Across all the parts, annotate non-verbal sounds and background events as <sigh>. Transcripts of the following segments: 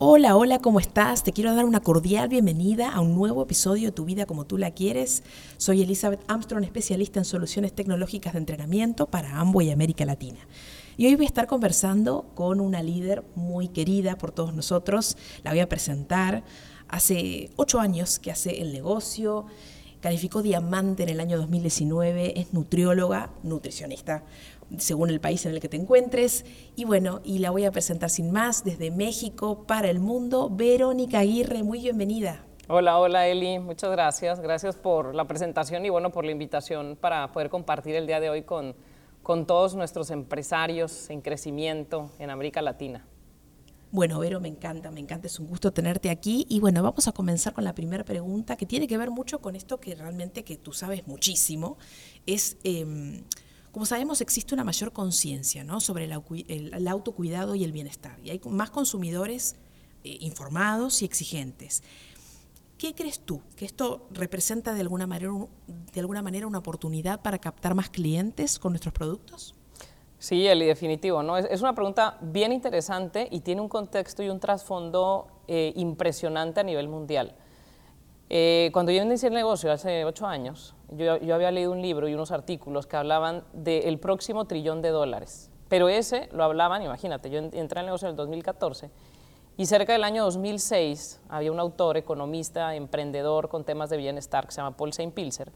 Hola, hola, ¿cómo estás? Te quiero dar una cordial bienvenida a un nuevo episodio de Tu vida como tú la quieres. Soy Elizabeth Armstrong, especialista en soluciones tecnológicas de entrenamiento para Amway y América Latina. Y hoy voy a estar conversando con una líder muy querida por todos nosotros. La voy a presentar. Hace ocho años que hace el negocio, calificó diamante en el año 2019, es nutrióloga, nutricionista según el país en el que te encuentres. Y bueno, y la voy a presentar sin más desde México para el mundo, Verónica Aguirre, muy bienvenida. Hola, hola Eli, muchas gracias. Gracias por la presentación y bueno, por la invitación para poder compartir el día de hoy con, con todos nuestros empresarios en crecimiento en América Latina. Bueno, Vero, me encanta, me encanta, es un gusto tenerte aquí. Y bueno, vamos a comenzar con la primera pregunta que tiene que ver mucho con esto que realmente que tú sabes muchísimo, es... Em, como sabemos, existe una mayor conciencia ¿no? sobre el, autocuidado y el bienestar. Y hay más consumidores eh, informados y exigentes. ¿Qué crees tú? ¿Que esto representa de alguna, manera, de alguna manera una oportunidad para captar más clientes con nuestros productos? Sí, Eli, definitivo. ¿no? Es, una pregunta bien interesante y tiene un contexto y un trasfondo eh, impresionante a nivel mundial. Eh, cuando yo inicié el negocio hace ocho años, yo, había leído un libro y unos artículos que hablaban del próximo trillón de dólares. Pero ese lo hablaban, imagínate, yo entré al negocio en el 2014 y cerca del año 2006 había un autor, economista, emprendedor con temas de bienestar que se llama Paul Saint Pilser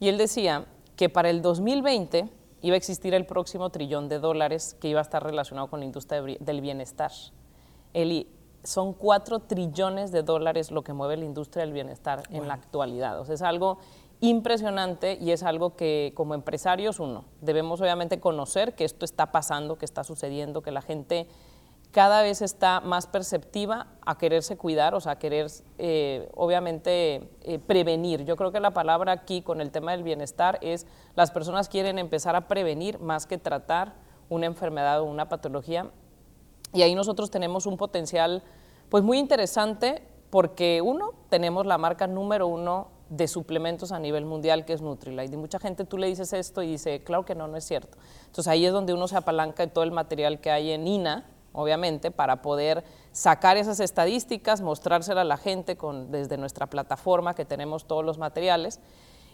y él decía que para el 2020 iba a existir el próximo trillón de dólares que iba a estar relacionado con la industria del bienestar. Eli, son 4 trillones de dólares lo que mueve la industria del bienestar en la actualidad. O sea, es algo impresionante y es algo que como empresarios uno debemos obviamente conocer que esto está pasando, que está sucediendo, que la gente cada vez está más perceptiva a quererse cuidar, o sea, a querer eh, obviamente eh, prevenir. Yo creo que la palabra aquí con el tema del bienestar es las personas quieren empezar a prevenir más que tratar una enfermedad o una patología y ahí nosotros tenemos un potencial pues muy interesante porque uno, tenemos la marca número uno de suplementos a nivel mundial que es Nutrilite. Y mucha gente tú le dices esto y dice, claro que no, no es cierto. Entonces ahí es donde uno se apalanca de todo el material que hay en INA, obviamente, para poder sacar esas estadísticas, mostrársela a la gente con, desde nuestra plataforma que tenemos todos los materiales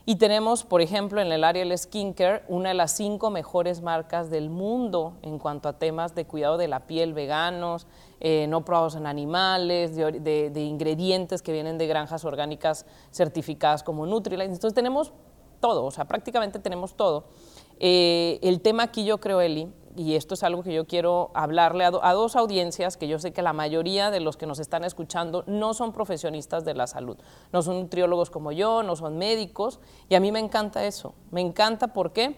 y tenemos, por ejemplo, en el área del skincare, una de las cinco mejores marcas del mundo en cuanto a temas de cuidado de la piel veganos, eh, no probados en animales, de, ingredientes que vienen de granjas orgánicas certificadas como Nutrilite. Entonces tenemos todo, o sea, prácticamente tenemos todo. Eh, el tema aquí yo creo, Eli, y esto es algo que yo quiero hablarle a, dos audiencias que yo sé que la mayoría de los que nos están escuchando no son profesionistas de la salud, no son nutriólogos como yo, no son médicos, y a mí me encanta eso, me encanta, ¿por qué?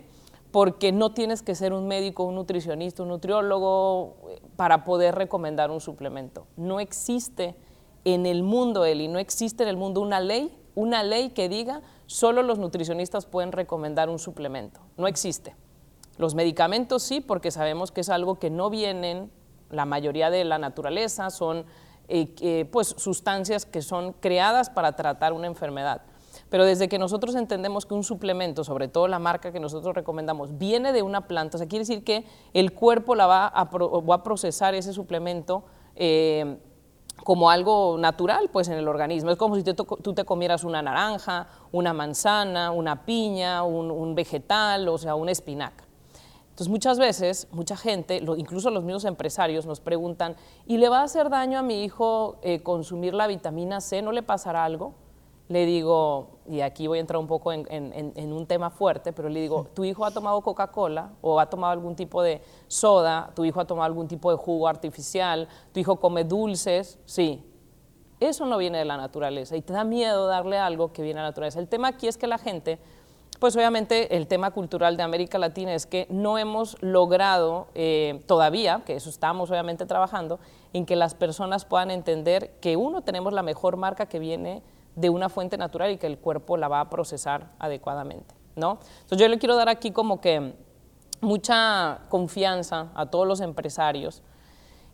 Porque no tienes que ser un médico, un nutricionista, un nutriólogo eh, para poder recomendar un suplemento. No existe en el mundo, Eli, no existe en el mundo una ley, una ley que diga solo los nutricionistas pueden recomendar un suplemento. No existe. Los medicamentos sí, porque sabemos que es algo que no vienen la mayoría de la naturaleza, son eh, pues, sustancias que son creadas para tratar una enfermedad. Pero desde que nosotros entendemos que un suplemento, sobre todo la marca que nosotros recomendamos, viene de una planta, o sea, quiere decir que el cuerpo la va a, procesar ese suplemento eh, como algo natural pues, en el organismo. Es como si tú te comieras una naranja, una manzana, una piña, un, un vegetal, o sea, una espinaca. Entonces muchas veces, mucha gente, incluso los mismos empresarios nos preguntan, ¿y le va a hacer daño a mi hijo eh, consumir la vitamina C? ¿No le pasará algo? Le digo, y aquí voy a entrar un poco en, en un tema fuerte, pero le digo, <laughs> ¿tu hijo ha tomado Coca-Cola o ha tomado algún tipo de soda? ¿Tu hijo ha tomado algún tipo de jugo artificial? ¿Tu hijo come dulces? Sí. Eso no viene de la naturaleza y te da miedo darle algo que viene de la naturaleza. El tema aquí es que la gente pues obviamente el tema cultural de América Latina es que no hemos logrado eh, todavía, que eso estamos obviamente trabajando, en que las personas puedan entender que uno tenemos la mejor marca que viene de una fuente natural y que el cuerpo la va a procesar adecuadamente, ¿no? Entonces yo le quiero dar aquí como que mucha confianza a todos los empresarios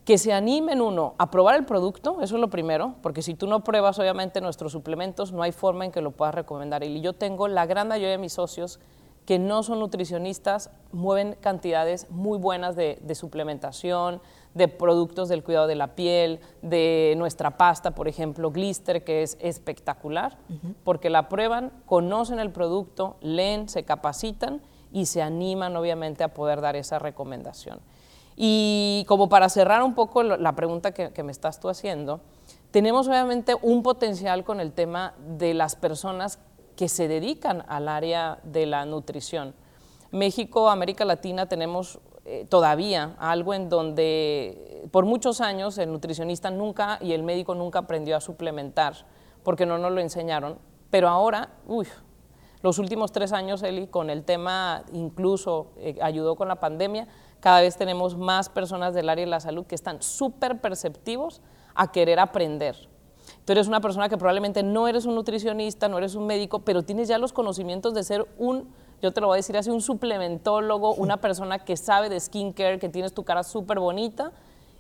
que se animen uno a probar el producto, eso es lo primero, porque si tú no pruebas obviamente nuestros suplementos, no hay forma en que lo puedas recomendar. Y yo tengo la gran mayoría de mis socios que no son nutricionistas, mueven cantidades muy buenas de, suplementación, de productos del cuidado de la piel, de nuestra pasta, por ejemplo, Glister, que es espectacular, porque la prueban, conocen el producto, leen, se capacitan y se animan obviamente a poder dar esa recomendación. Y como para cerrar un poco la pregunta que, me estás tú haciendo, tenemos obviamente un potencial con el tema de las personas que se dedican al área de la nutrición. México, América Latina, tenemos eh, todavía algo en donde por muchos años el nutricionista nunca y el médico nunca aprendió a suplementar porque no nos lo enseñaron, pero ahora, uy, los últimos tres años, Eli, con el tema, incluso eh, ayudó con la pandemia, cada vez tenemos más personas del área de la salud que están súper perceptivos a querer aprender. Tú eres una persona que probablemente no eres un nutricionista, no eres un médico, pero tienes ya los conocimientos de ser un, yo te lo voy a decir así, un suplementólogo, una persona que sabe de skincare, que tienes tu cara súper bonita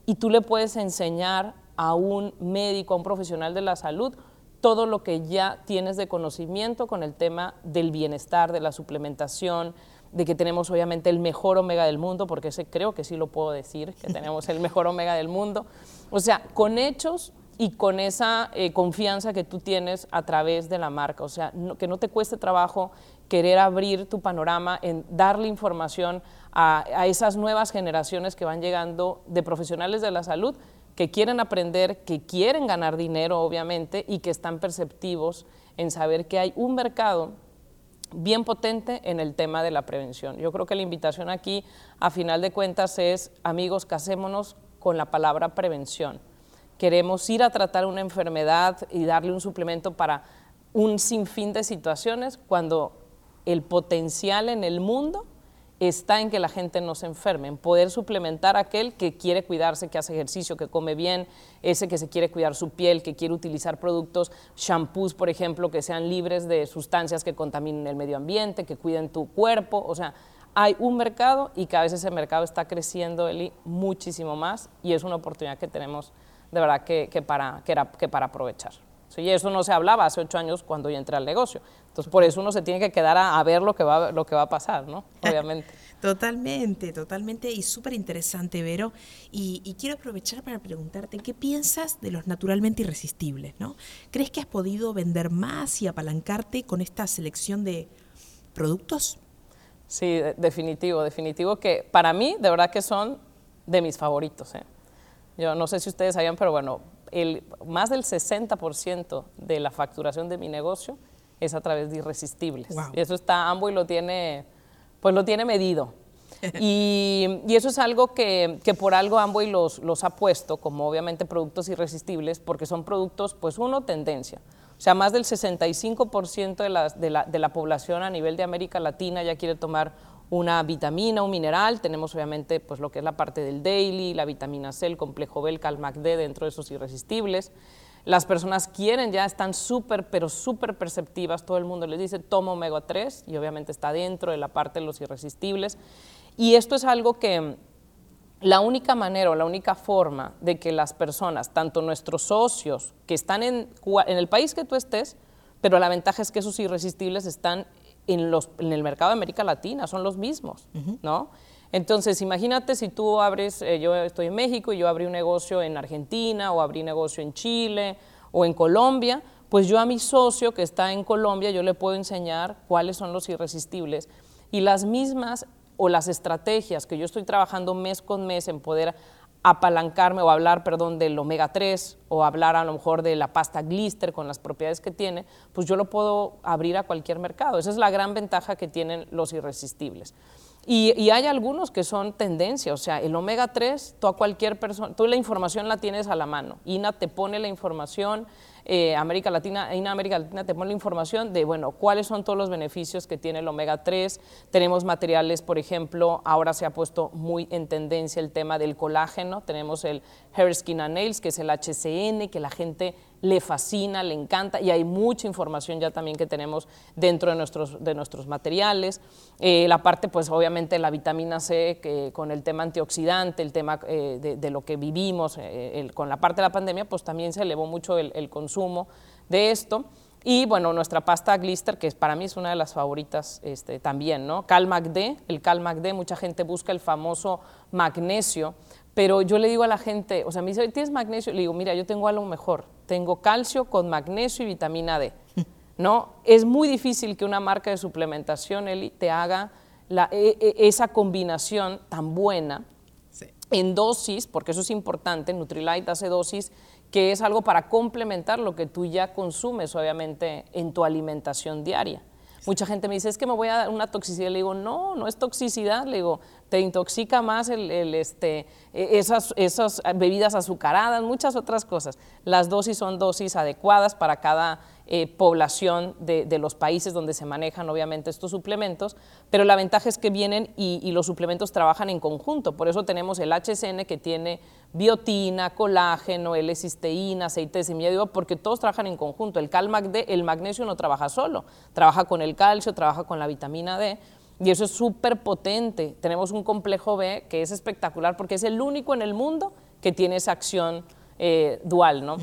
y tú le puedes enseñar a un médico, a un profesional de la salud, todo lo que ya tienes de conocimiento con el tema del bienestar, de la suplementación, de que tenemos obviamente el mejor omega del mundo, porque ese creo que sí lo puedo decir, que tenemos el mejor omega del mundo. O sea, con hechos y con esa eh, confianza que tú tienes a través de la marca, o sea, que no te cueste trabajo querer abrir tu panorama, en darle información a, a esas nuevas generaciones que van llegando de profesionales de la salud que quieren aprender, que quieren ganar dinero, obviamente, y que están perceptivos en saber que hay un mercado bien potente en el tema de la prevención. Yo creo que la invitación aquí, a final de cuentas, es, amigos, casémonos con la palabra prevención. Queremos ir a tratar una enfermedad y darle un suplemento para un sinfín de situaciones cuando el potencial en el mundo está en que la gente no se enferme, en poder suplementar a aquel que quiere cuidarse, que hace ejercicio, que come bien, ese que se quiere cuidar su piel, que quiere utilizar productos, shampoos, por ejemplo, que sean libres de sustancias que contaminen el medio ambiente, que cuiden tu cuerpo, o sea, hay un mercado y cada vez ese mercado está creciendo, Eli, muchísimo más y es una oportunidad que tenemos de verdad que, para, que, era, que para aprovechar. Y eso no se hablaba hace ocho años cuando yo entré al negocio. Entonces, por eso uno se tiene que quedar a, ver lo que, va, lo que va a pasar, ¿no? <laughs> Obviamente. totalmente, totalmente. Y súper interesante, Vero. Y, quiero aprovechar para preguntarte, ¿qué piensas de los naturalmente irresistibles, ¿no? ¿Crees que has podido vender más y apalancarte con esta selección de productos? Sí, definitivo, definitivo que para mí, de verdad que son de mis favoritos. ¿eh? Yo no sé si ustedes sabían, pero bueno, el, más del 60% de la facturación de mi negocio es a través de irresistibles. Eso está, y lo tiene, pues lo tiene medido. <laughs> y, eso es algo que, por algo Amway los, los ha puesto como obviamente productos irresistibles, porque son productos, pues uno, tendencia. O sea, más del 65% de la, de, la, de la población a nivel de América Latina ya quiere tomar una vitamina, un mineral, tenemos obviamente pues lo que es la parte del daily, la vitamina C, el complejo B, el CalMAC D dentro de esos irresistibles. Las personas quieren, ya están súper, pero súper perceptivas, todo el mundo les dice toma omega 3 y obviamente está dentro de la parte de los irresistibles. Y esto es algo que la única manera o la única forma de que las personas, tanto nuestros socios que están en, en el país que tú estés, pero la ventaja es que esos irresistibles están en, los, en el mercado de América Latina, son los mismos, ¿no? Entonces, imagínate si tú abres, eh, yo estoy en México y yo abrí un negocio en Argentina o abrí negocio en Chile o en Colombia, pues yo a mi socio que está en Colombia, yo le puedo enseñar cuáles son los irresistibles y las mismas o las estrategias que yo estoy trabajando mes con mes en poder apalancarme o hablar, perdón, del omega 3 o hablar a lo mejor de la pasta glister con las propiedades que tiene, pues yo lo puedo abrir a cualquier mercado. Esa es la gran ventaja que tienen los irresistibles. Y, hay algunos que son tendencia, o sea, el omega 3, tú a cualquier persona, tú la información la tienes a la mano. INA te pone la información, eh, América Latina, INA América Latina te pone la información de, bueno, cuáles son todos los beneficios que tiene el omega 3. Tenemos materiales, por ejemplo, ahora se ha puesto muy en tendencia el tema del colágeno. Tenemos el Hair Skin and Nails, que es el HCN, que la gente le fascina, le encanta y hay mucha información ya también que tenemos dentro de nuestros, de nuestros materiales. Eh, la parte, pues obviamente la vitamina C, que con el tema antioxidante, el tema eh, de, lo que vivimos con la parte de la pandemia, pues también se elevó mucho el, el consumo de esto. Y bueno, nuestra pasta Glister, que para mí es una de las favoritas este, también, ¿no? CalMAC-D, el CalMAC-D, mucha gente busca el famoso magnesio, pero yo le digo a la gente, o sea, me dice, ¿tienes magnesio? Le digo, mira, yo tengo algo mejor, tengo calcio con magnesio y vitamina D, <laughs> ¿no? Es muy difícil que una marca de suplementación, Eli, te haga la, e, e, esa combinación tan buena en dosis, porque eso es importante, Nutrilite hace dosis que es algo para complementar lo que tú ya consumes, obviamente, en tu alimentación diaria. Mucha gente me dice, es que me voy a dar una toxicidad. Le digo, no, no es toxicidad. Le digo, te intoxica más el, este, e, esas, esas bebidas azucaradas, muchas otras cosas. Las dosis son dosis adecuadas para cada eh, población de, los países donde se manejan obviamente estos suplementos, pero la ventaja es que vienen y, los suplementos trabajan en conjunto, por eso tenemos el HCN que tiene biotina, colágeno, L-cisteína, aceite de semilla de uva, porque todos trabajan en conjunto. El CalMac el magnesio no trabaja solo, trabaja con el calcio, trabaja con la vitamina D, y eso es súper potente. Tenemos un complejo B que es espectacular porque es el único en el mundo que tiene esa acción eh, dual, ¿no?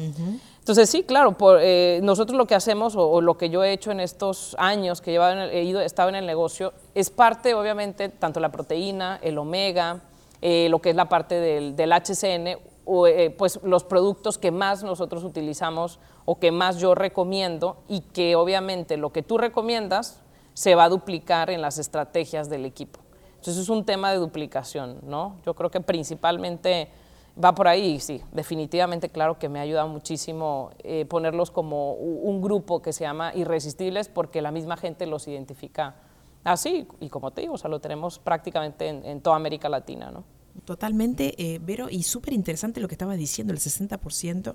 Entonces sí, claro, eh, nosotros lo que hacemos o, lo que yo he hecho en estos años que he ido, estado en el negocio es parte, obviamente, tanto la proteína, el omega, eh, lo que es la parte del, HCN, o, pues los productos que más nosotros utilizamos o que más yo recomiendo y que obviamente lo que tú recomiendas se va a duplicar en las estrategias del equipo. Entonces es un tema de duplicación, ¿no? Yo creo que principalmente va por ahí, sí, definitivamente, claro que me ha ayudado muchísimo eh, ponerlos como un grupo que se llama Irresistibles porque la misma gente los identifica así y como te digo, o sea, lo tenemos prácticamente en, toda América Latina, ¿no? Totalmente, eh, Vero, y súper interesante lo que estabas diciendo, el 60%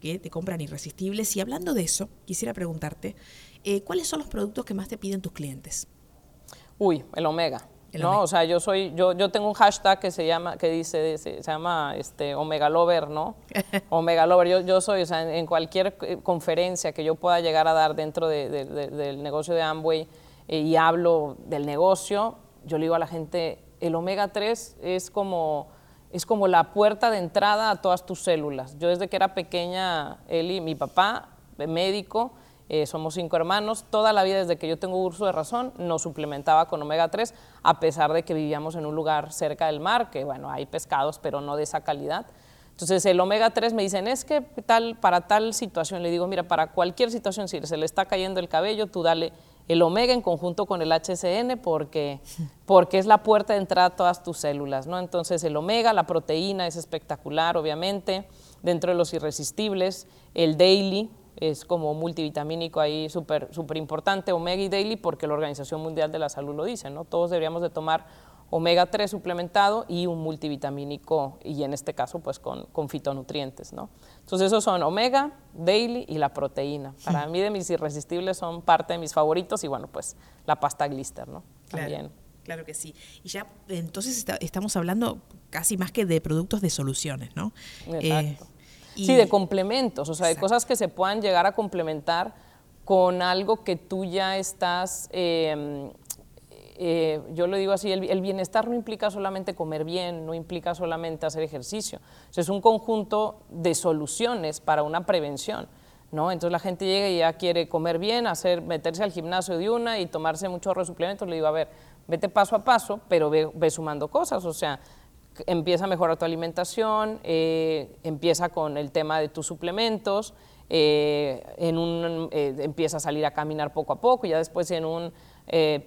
que te compran irresistibles. Y hablando de eso, quisiera preguntarte, eh, ¿cuáles son los productos que más te piden tus clientes? Uy, el omega. ¿No? O sea, yo soy, yo, yo tengo un hashtag que se llama, que dice, se, llama este, Omega Lover, ¿no? <laughs> Omega Lover. Yo, yo soy, o sea, en, cualquier eh, conferencia que yo pueda llegar a dar dentro del negocio de Amway eh, y hablo del negocio, yo le digo a la gente, el Omega 3 es como, es como la puerta de entrada a todas tus células. Yo desde que era pequeña, Eli, mi papá, médico, eh, somos cinco hermanos, toda la vida desde que yo tengo uso de razón nos suplementaba con omega 3, a pesar de que vivíamos en un lugar cerca del mar, que bueno, hay pescados, pero no de esa calidad. Entonces el omega 3 me dicen, es que tal, para tal situación, le digo, mira, para cualquier situación, si se le está cayendo el cabello, tú dale el omega en conjunto con el HCN porque, porque es la puerta de entrada a todas tus células, ¿no? Entonces el omega, la proteína es espectacular, obviamente, dentro de los irresistibles, el daily, es como multivitamínico ahí súper super importante, omega y daily, porque la Organización Mundial de la Salud lo dice, ¿no? Todos deberíamos de tomar omega 3 suplementado y un multivitamínico, y en este caso, pues con, con fitonutrientes, ¿no? Entonces, esos son omega, daily y la proteína. Para mí, de mis irresistibles son parte de mis favoritos, y bueno, pues la pasta glister, ¿no? También. Claro que sí. Y ya entonces estamos hablando casi más que de productos de soluciones, ¿no? Exacto sí, de complementos, o sea, de cosas que se puedan llegar a complementar con algo que tú ya estás, em, eh, yo lo digo así, el, bienestar no implica solamente comer bien, no implica solamente hacer ejercicio, es un conjunto de soluciones para una prevención. ¿No? Entonces la gente llega y ya quiere comer bien, hacer, meterse al gimnasio de una y tomarse muchos suplementos. Le digo, a ver, vete paso a paso, pero ve, ve sumando cosas. O sea, empieza a mejorar tu alimentación, eh, empieza con el tema de tus suplementos, eh, en un, eh, empieza a salir a caminar poco a poco, ya después en un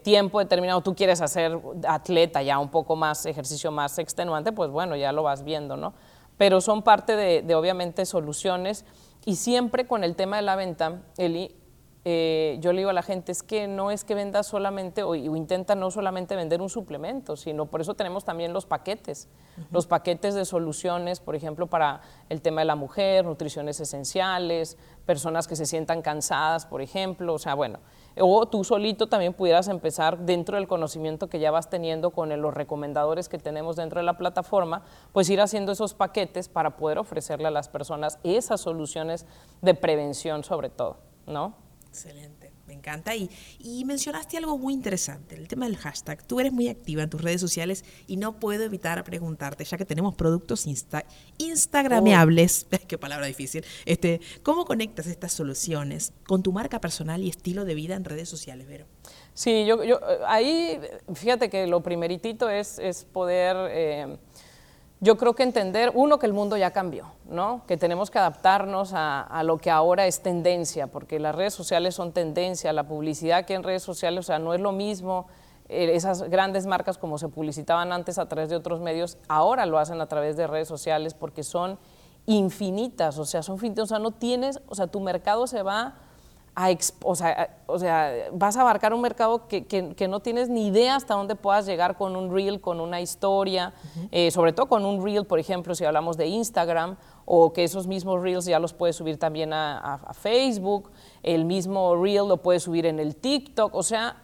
tiempo determinado tú quieres hacer atleta, ya un poco más ejercicio más extenuante, pues bueno, ya lo vas viendo, ¿no? Pero son parte de, obviamente soluciones y siempre con el tema de la venta, Eli, eh, yo le digo a la gente, es que no es que venda solamente o, intenta no solamente vender un suplemento, sino por eso tenemos también los paquetes, los paquetes de soluciones, por ejemplo, para el tema de la mujer, nutriciones esenciales, personas que se sientan cansadas, por ejemplo, o sea, bueno, o tú solito también pudieras empezar dentro del conocimiento que ya vas teniendo con los recomendadores que tenemos dentro de la plataforma, pues ir haciendo esos paquetes para poder ofrecerle a las personas esas soluciones de prevención sobre todo, ¿no? Excelente, me encanta. Y, y, mencionaste algo muy interesante, el tema del hashtag. Tú eres muy activa en tus redes sociales y no puedo evitar preguntarte, ya que tenemos productos insta instagrameables, <laughs> qué palabra difícil, este, ¿cómo conectas estas soluciones con tu marca personal y estilo de vida en redes sociales, Vero? Sí, yo, yo ahí, fíjate que lo primeritito es, es poder... Eh, yo creo que entender, uno, que el mundo ya cambió, ¿no? que tenemos que adaptarnos a, lo que ahora es tendencia, porque las redes sociales son tendencia, la publicidad que en redes sociales, o sea, no es lo mismo eh, esas grandes marcas como se publicitaban antes a través de otros medios, ahora lo hacen a través de redes sociales porque son infinitas, o sea, son infinitas, o sea, no tienes, o sea, tu mercado se va o, sea, o, sea, vas a abarcar un mercado que, que, no tienes ni idea hasta dónde puedas llegar con un reel, con una historia, eh, sobre todo con un reel, por ejemplo, si hablamos de Instagram, o que esos mismos reels ya los puedes subir también a, Facebook, el mismo reel lo puedes subir en el TikTok, o sea,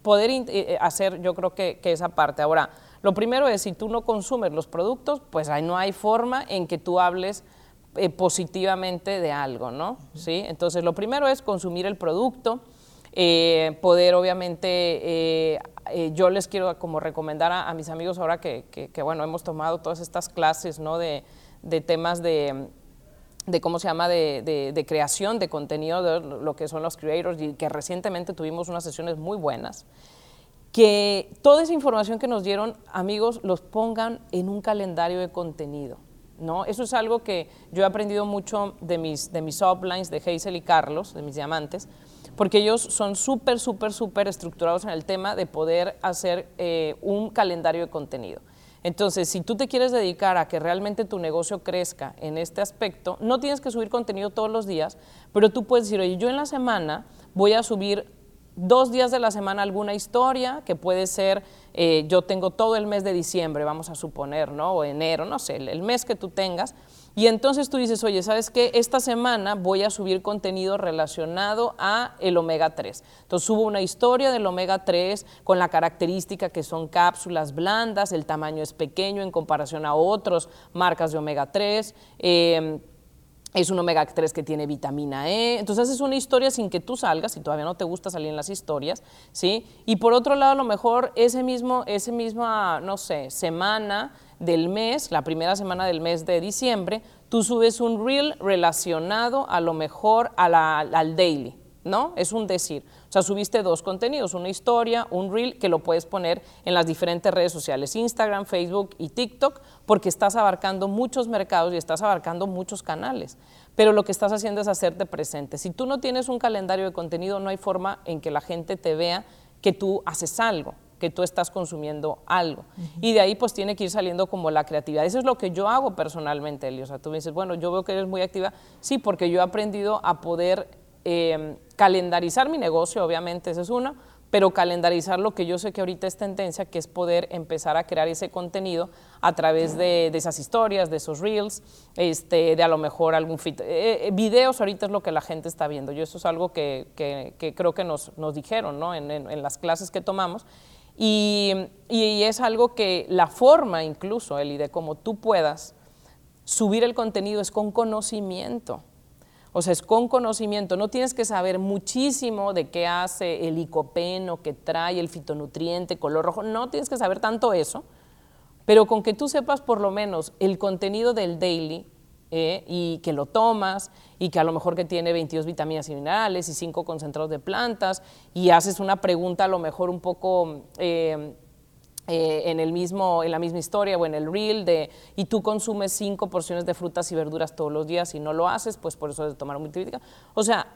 poder eh, eh, hacer yo creo que, que esa parte. Ahora, lo primero es, si tú no consumes los productos, pues ahí no hay forma en que tú hables eh, positivamente de algo, ¿no? ¿Sí? Entonces, lo primero es consumir el producto, eh, poder obviamente, eh, yo les quiero como recomendar a, mis amigos ahora que, que, bueno, hemos tomado todas estas clases, ¿no? De, de temas de, de, cómo se llama, de, de, creación de contenido, de lo que son los creators, y que recientemente tuvimos unas sesiones muy buenas, que toda esa información que nos dieron, amigos, los pongan en un calendario de contenido. ¿No? Eso es algo que yo he aprendido mucho de mis, de mis uplines, de Hazel y Carlos, de mis diamantes, porque ellos son súper, súper, súper estructurados en el tema de poder hacer eh, un calendario de contenido. Entonces, si tú te quieres dedicar a que realmente tu negocio crezca en este aspecto, no tienes que subir contenido todos los días, pero tú puedes decir, oye, yo en la semana voy a subir dos días de la semana alguna historia, que puede ser, eh, yo tengo todo el mes de diciembre, vamos a suponer, ¿no? O enero, no sé, el, mes que tú tengas. Y entonces tú dices, oye, ¿sabes qué? Esta semana voy a subir contenido relacionado a el omega 3. Entonces subo una historia del omega 3 con la característica que son cápsulas blandas, el tamaño es pequeño en comparación a otras marcas de omega 3 es un omega 3 que tiene vitamina E. Entonces haces una historia sin que tú salgas, si todavía no te gusta salir en las historias, ¿sí? Y por otro lado, a lo mejor ese mismo, ese misma, no sé, semana del mes, la primera semana del mes de diciembre, tú subes un reel relacionado a lo mejor al daily, ¿no? Es un decir. O sea, subiste dos contenidos, una historia, un reel, que lo puedes poner en las diferentes redes sociales, Instagram, Facebook y TikTok, porque estás abarcando muchos mercados y estás abarcando muchos canales. Pero lo que estás haciendo es hacerte presente. Si tú no tienes un calendario de contenido, no hay forma en que la gente te vea que tú haces algo que tú estás consumiendo algo. Y de ahí pues tiene que ir saliendo como la creatividad. Eso es lo que yo hago personalmente, Eli. O sea, tú me dices, bueno, yo veo que eres muy activa. Sí, porque yo he aprendido a poder eh, calendarizar mi negocio, obviamente, esa es una, pero calendarizar lo que yo sé que ahorita es tendencia, que es poder empezar a crear ese contenido a través de, esas historias, de esos reels, este, de a lo mejor algún fit. Eh, eh, videos ahorita es lo que la gente está viendo. Yo eso es algo que, creo que nos, dijeron en, las clases que tomamos. Y, y, es algo que la forma incluso, Eli, de cómo tú puedas subir el contenido es con conocimiento. O sea, es con conocimiento. No tienes que saber muchísimo de qué hace el licopeno, que trae el fitonutriente, color rojo. No tienes que saber tanto eso, pero con que tú sepas por lo menos el contenido del daily eh, y que lo tomas y que a lo mejor que tiene 22 vitaminas y minerales y 5 concentrados de plantas y haces una pregunta a lo mejor un poco... Eh, eh, en, el mismo, en la misma historia o en el reel de y tú consumes cinco porciones de frutas y verduras todos los días y no lo haces, pues por eso es tomar un multivitamínica. O sea,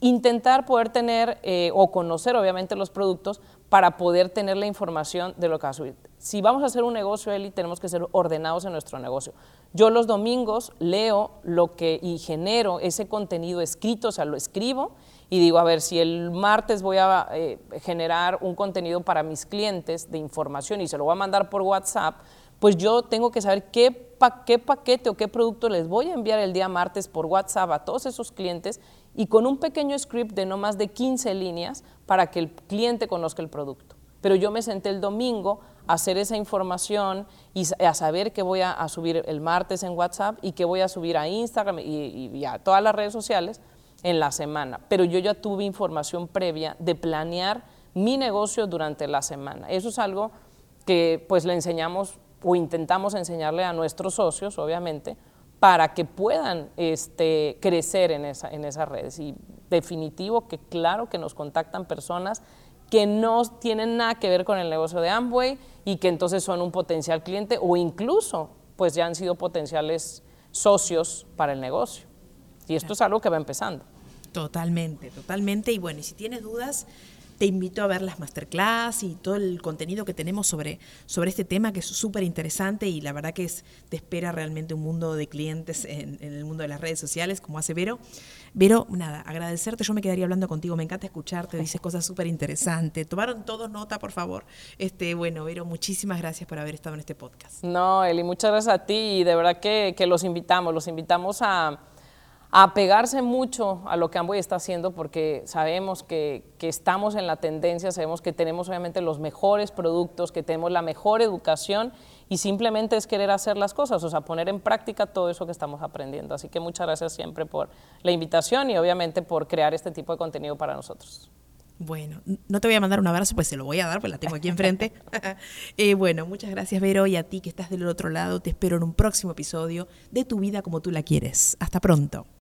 intentar poder tener eh, o conocer obviamente los productos para poder tener la información de lo que va a subir. Si vamos a hacer un negocio, Eli, tenemos que ser ordenados en nuestro negocio. Yo los domingos leo lo que y genero ese contenido escrito, o sea, lo escribo y digo, a ver, si el martes voy a eh, generar un contenido para mis clientes de información y se lo voy a mandar por WhatsApp, pues yo tengo que saber qué, qué paquete o qué producto les voy a enviar el día martes por WhatsApp a todos esos clientes y con un pequeño script de no más de 15 líneas para que el cliente conozca el producto. Pero yo me senté el domingo a hacer esa información y a saber qué voy a, subir el martes en WhatsApp y qué voy a subir a Instagram y a todas las redes sociales en la semana. Pero yo ya tuve información previa de planear mi negocio durante la semana. Eso es algo que pues le enseñamos o intentamos enseñarle a nuestros socios, obviamente, para que puedan este, crecer en, en esas redes. Y definitivo que claro que nos contactan personas que no tienen nada que ver con el negocio de Amway y que entonces son un potencial cliente o incluso pues ya han sido potenciales socios para el negocio. Y esto es algo que va empezando. Totalmente, totalmente. Y bueno, y si tienes dudas, te invito a ver las masterclass y todo el contenido que tenemos sobre, sobre este tema que es súper interesante y la verdad que es, te espera realmente un mundo de clientes en, el mundo de las redes sociales, como hace Vero. Vero, nada, agradecerte, yo me quedaría hablando contigo, me encanta escucharte, dices cosas súper interesantes. Tomaron todos nota, por favor. Este, bueno, Vero, muchísimas gracias por haber estado en este podcast. No, Eli, muchas gracias a ti y de verdad que, que los invitamos, los invitamos a apegarse mucho a lo que Amway está haciendo porque sabemos que, estamos en la tendencia, sabemos que tenemos obviamente los mejores productos, que tenemos la mejor educación y simplemente es querer hacer las cosas, o sea, poner en práctica todo eso que estamos aprendiendo. Así que muchas gracias siempre por la invitación y obviamente por crear este tipo de contenido para nosotros. Bueno, no te voy a mandar un abrazo, pues se lo voy a dar, pues la tengo aquí enfrente. <laughs> Eh, bueno, muchas gracias, Vero, y a ti que estás del otro lado, te espero en un próximo episodio de Tu vida como tú la quieres. Hasta pronto.